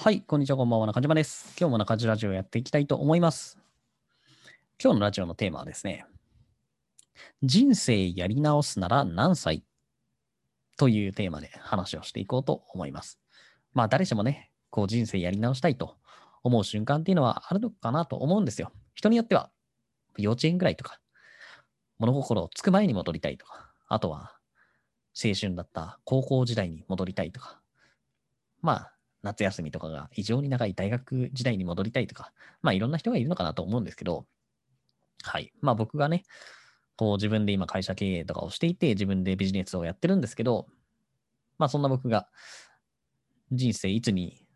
はい、こんにちは、こんばんは、中島です。今日も中島ラジオやっていきたいと思います。今日のラジオのテーマはですね、人生やり直すなら何歳というテーマで話をしていこうと思います。まあ、誰しもね、こう人生やり直したいと思う瞬間っていうのはあるのかなと思うんですよ。人によっては、幼稚園ぐらいとか、物心をつく前に戻りたいとか、あとは青春だった高校時代に戻りたいとか、まあ、夏休みとかが異常に長い大学時代に戻りたいとか、まあいろんな人がいるのかなと思うんですけど、はい。まあ僕がね、こう自分で今会社経営とかをしていて、自分でビジネスをやってるんですけど、まあそんな僕が人生いつに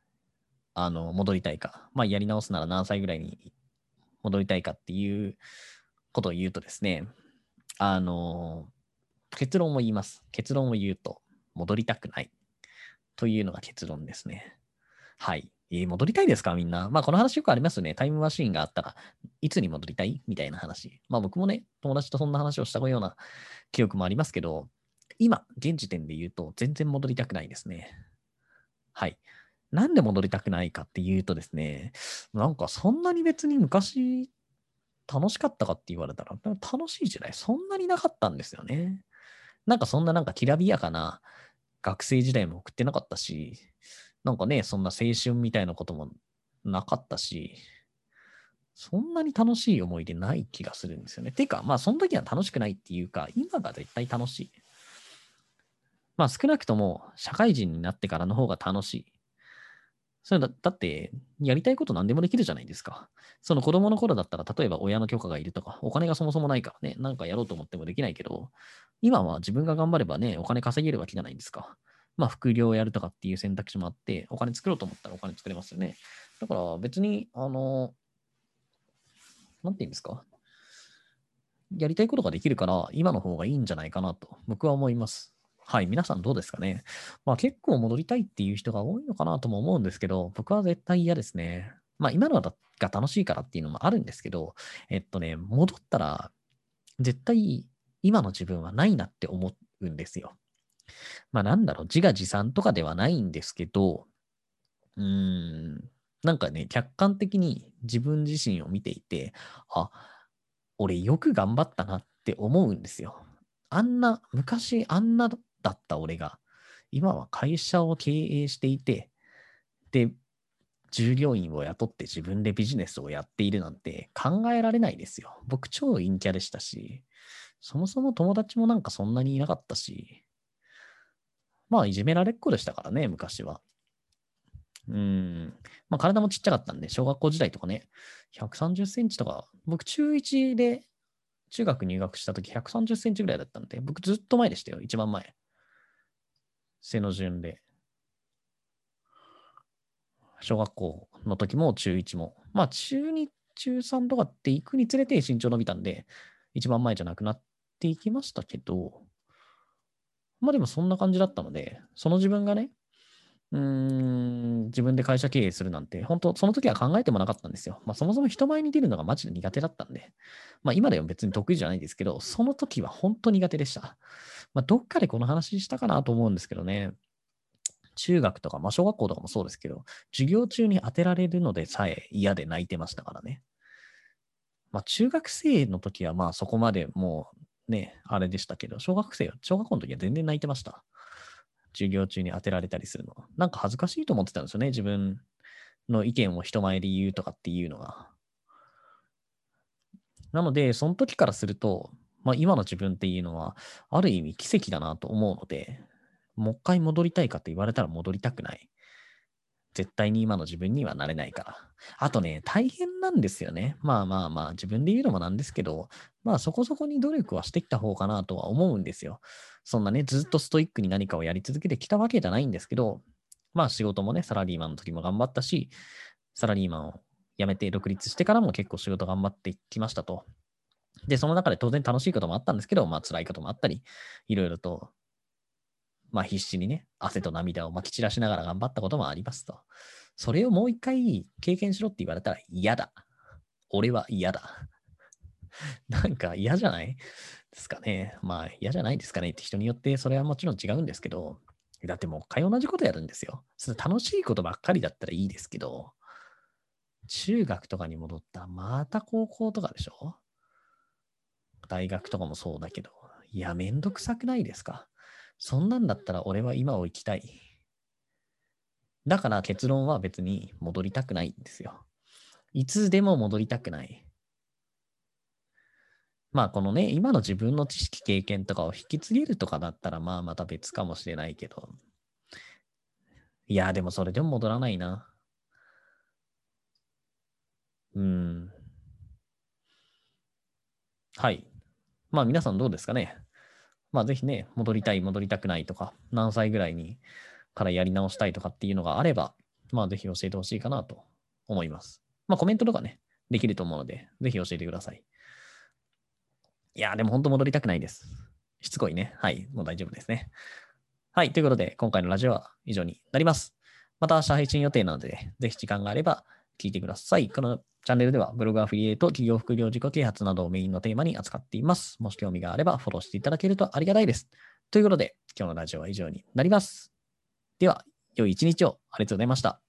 あの戻りたいか、まあやり直すなら何歳ぐらいに戻りたいかっていうことを言うとですね、あの、結論を言います。結論を言うと、戻りたくない。というのが結論ですね。はい。えー戻りたいですか？みんな。まあ、この話よくありますよね。タイムマシーンがあったらいつに戻りたい？みたいな話。まあ、僕もね、友達とそんな話をしたような記憶もありますけど、今、現時点で言うと、全然戻りたくないですね。はい。なんで戻りたくないかっていうとですね、なんかそんなに別に昔楽しかったかって言われたら、楽しい時代そんなになかったんですよね。なんかそんななんかきらびやかな学生時代も送ってなかったし、なんかね、そんな青春みたいなこともなかったし、そんなに楽しい思い出ない気がするんですよね。てか、まあ、その時は楽しくないっていうか、今が絶対楽しい。まあ、少なくとも社会人になってからの方が楽しい。それだだって、やりたいこと何でもできるじゃないですか。その子供の頃だったら、例えば親の許可がいるとか、お金がそもそもないからね、なんかやろうと思ってもできないけど、今は自分が頑張ればね、お金稼げるわけじゃないですか。まあ、副業をやるとかっていう選択肢もあって、お金作ろうと思ったらお金作れますよね。だから別に、あの、なんて言うんですか？やりたいことができるから、今の方がいいんじゃないかなと、僕は思います。はい、皆さんどうですかね？まあ結構戻りたいっていう人が多いのかなとも思うんですけど、僕は絶対嫌ですね。まあ今のが楽しいからっていうのもあるんですけど、えっとね、戻ったら、絶対今の自分はないなって思うんですよ。まあなんだろう、自画自賛とかではないんですけど、うーん、なんかね、客観的に自分自身を見ていて、あ、俺よく頑張ったなって思うんですよ。あんな、昔あんなだった俺が、今は会社を経営していて、で、従業員を雇って自分でビジネスをやっているなんて考えられないですよ。僕超陰キャでしたし、そもそも友達もなんかそんなにいなかったし、まあいじめられっ子でしたからね、昔は。うん。まあ体もちっちゃかったんで、小学校時代とかね、130センチとか、僕中1で中学入学した時130センチぐらいだったんで、僕ずっと前でしたよ、一番前。背の順で。小学校の時も中1も。まあ中2、中3とかって行くにつれて身長伸びたんで、一番前じゃなくなっていきましたけど、まあでもそんな感じだったので、その自分がね、うーん、自分で会社経営するなんて、本当その時は考えてもなかったんですよ。まあそもそも人前に出るのがマジで苦手だったんで、まあ今では別に得意じゃないですけど、その時は本当苦手でした。まあどっかでこの話したかなと思うんですけどね、中学とか、まあ小学校とかもそうですけど、授業中に当てられるのでさえ嫌で泣いてましたからね。まあ中学生の時はまあそこまでもうね、あれでしたけど、小学生は、小学校の時は全然泣いてました。授業中に当てられたりするの。なんか恥ずかしいと思ってたんですよね。自分の意見を人前で言うとかっていうのが。なので、その時からすると、まあ今の自分っていうのは、ある意味奇跡だなと思うので、もう一回戻りたいかって言われたら戻りたくない。絶対に今の自分にはなれないから。あとね、大変なんですよね。まあまあまあ、自分で言うのもなんですけど、まあそこそこに努力はしてきた方かなとは思うんですよ。そんなね、ずっとストイックに何かをやり続けてきたわけじゃないんですけど、まあ仕事もね、サラリーマンの時も頑張ったし、サラリーマンを辞めて独立してからも結構仕事頑張ってきましたと。で、その中で当然楽しいこともあったんですけど、まあ辛いこともあったり、いろいろと、まあ必死にね、汗と涙をまき散らしながら頑張ったこともありますと。それをもう一回経験しろって言われたら嫌だ。俺は嫌だ。なんか嫌じゃないですかね。まあ嫌じゃないですかねって人によってそれはもちろん違うんですけど、だってもう一回同じことやるんですよ。それ楽しいことばっかりだったらいいですけど、中学とかに戻ったらまた高校とかでしょ大学とかもそうだけど、いや、めんどくさくないですかそんなんだったら俺は今を生きたい。だから結論は別に戻りたくないんですよ。いつでも戻りたくない。まあこのね、今の自分の知識経験とかを引き継げるとかだったらまあまた別かもしれないけど。いや、でもそれでも戻らないな。うん。はい。まあ皆さんどうですかね？まあぜひね、戻りたい、戻りたくないとか、何歳ぐらいにからやり直したいとかっていうのがあれば、まあぜひ教えてほしいかなと思います。まあコメントとかね、できると思うので、ぜひ教えてください。いや、でも本当戻りたくないです。しつこいね。はい、もう大丈夫ですね。はい、ということで、今回のラジオは以上になります。また明日配信予定なので、ぜひ時間があれば聞いてください。このチャンネルではブログアフィリエイト、企業副業自己啓発などをメインのテーマに扱っています。もし興味があればフォローしていただけるとありがたいです。ということで、今日のラジオは以上になります。では、良い一日をありがとうございました。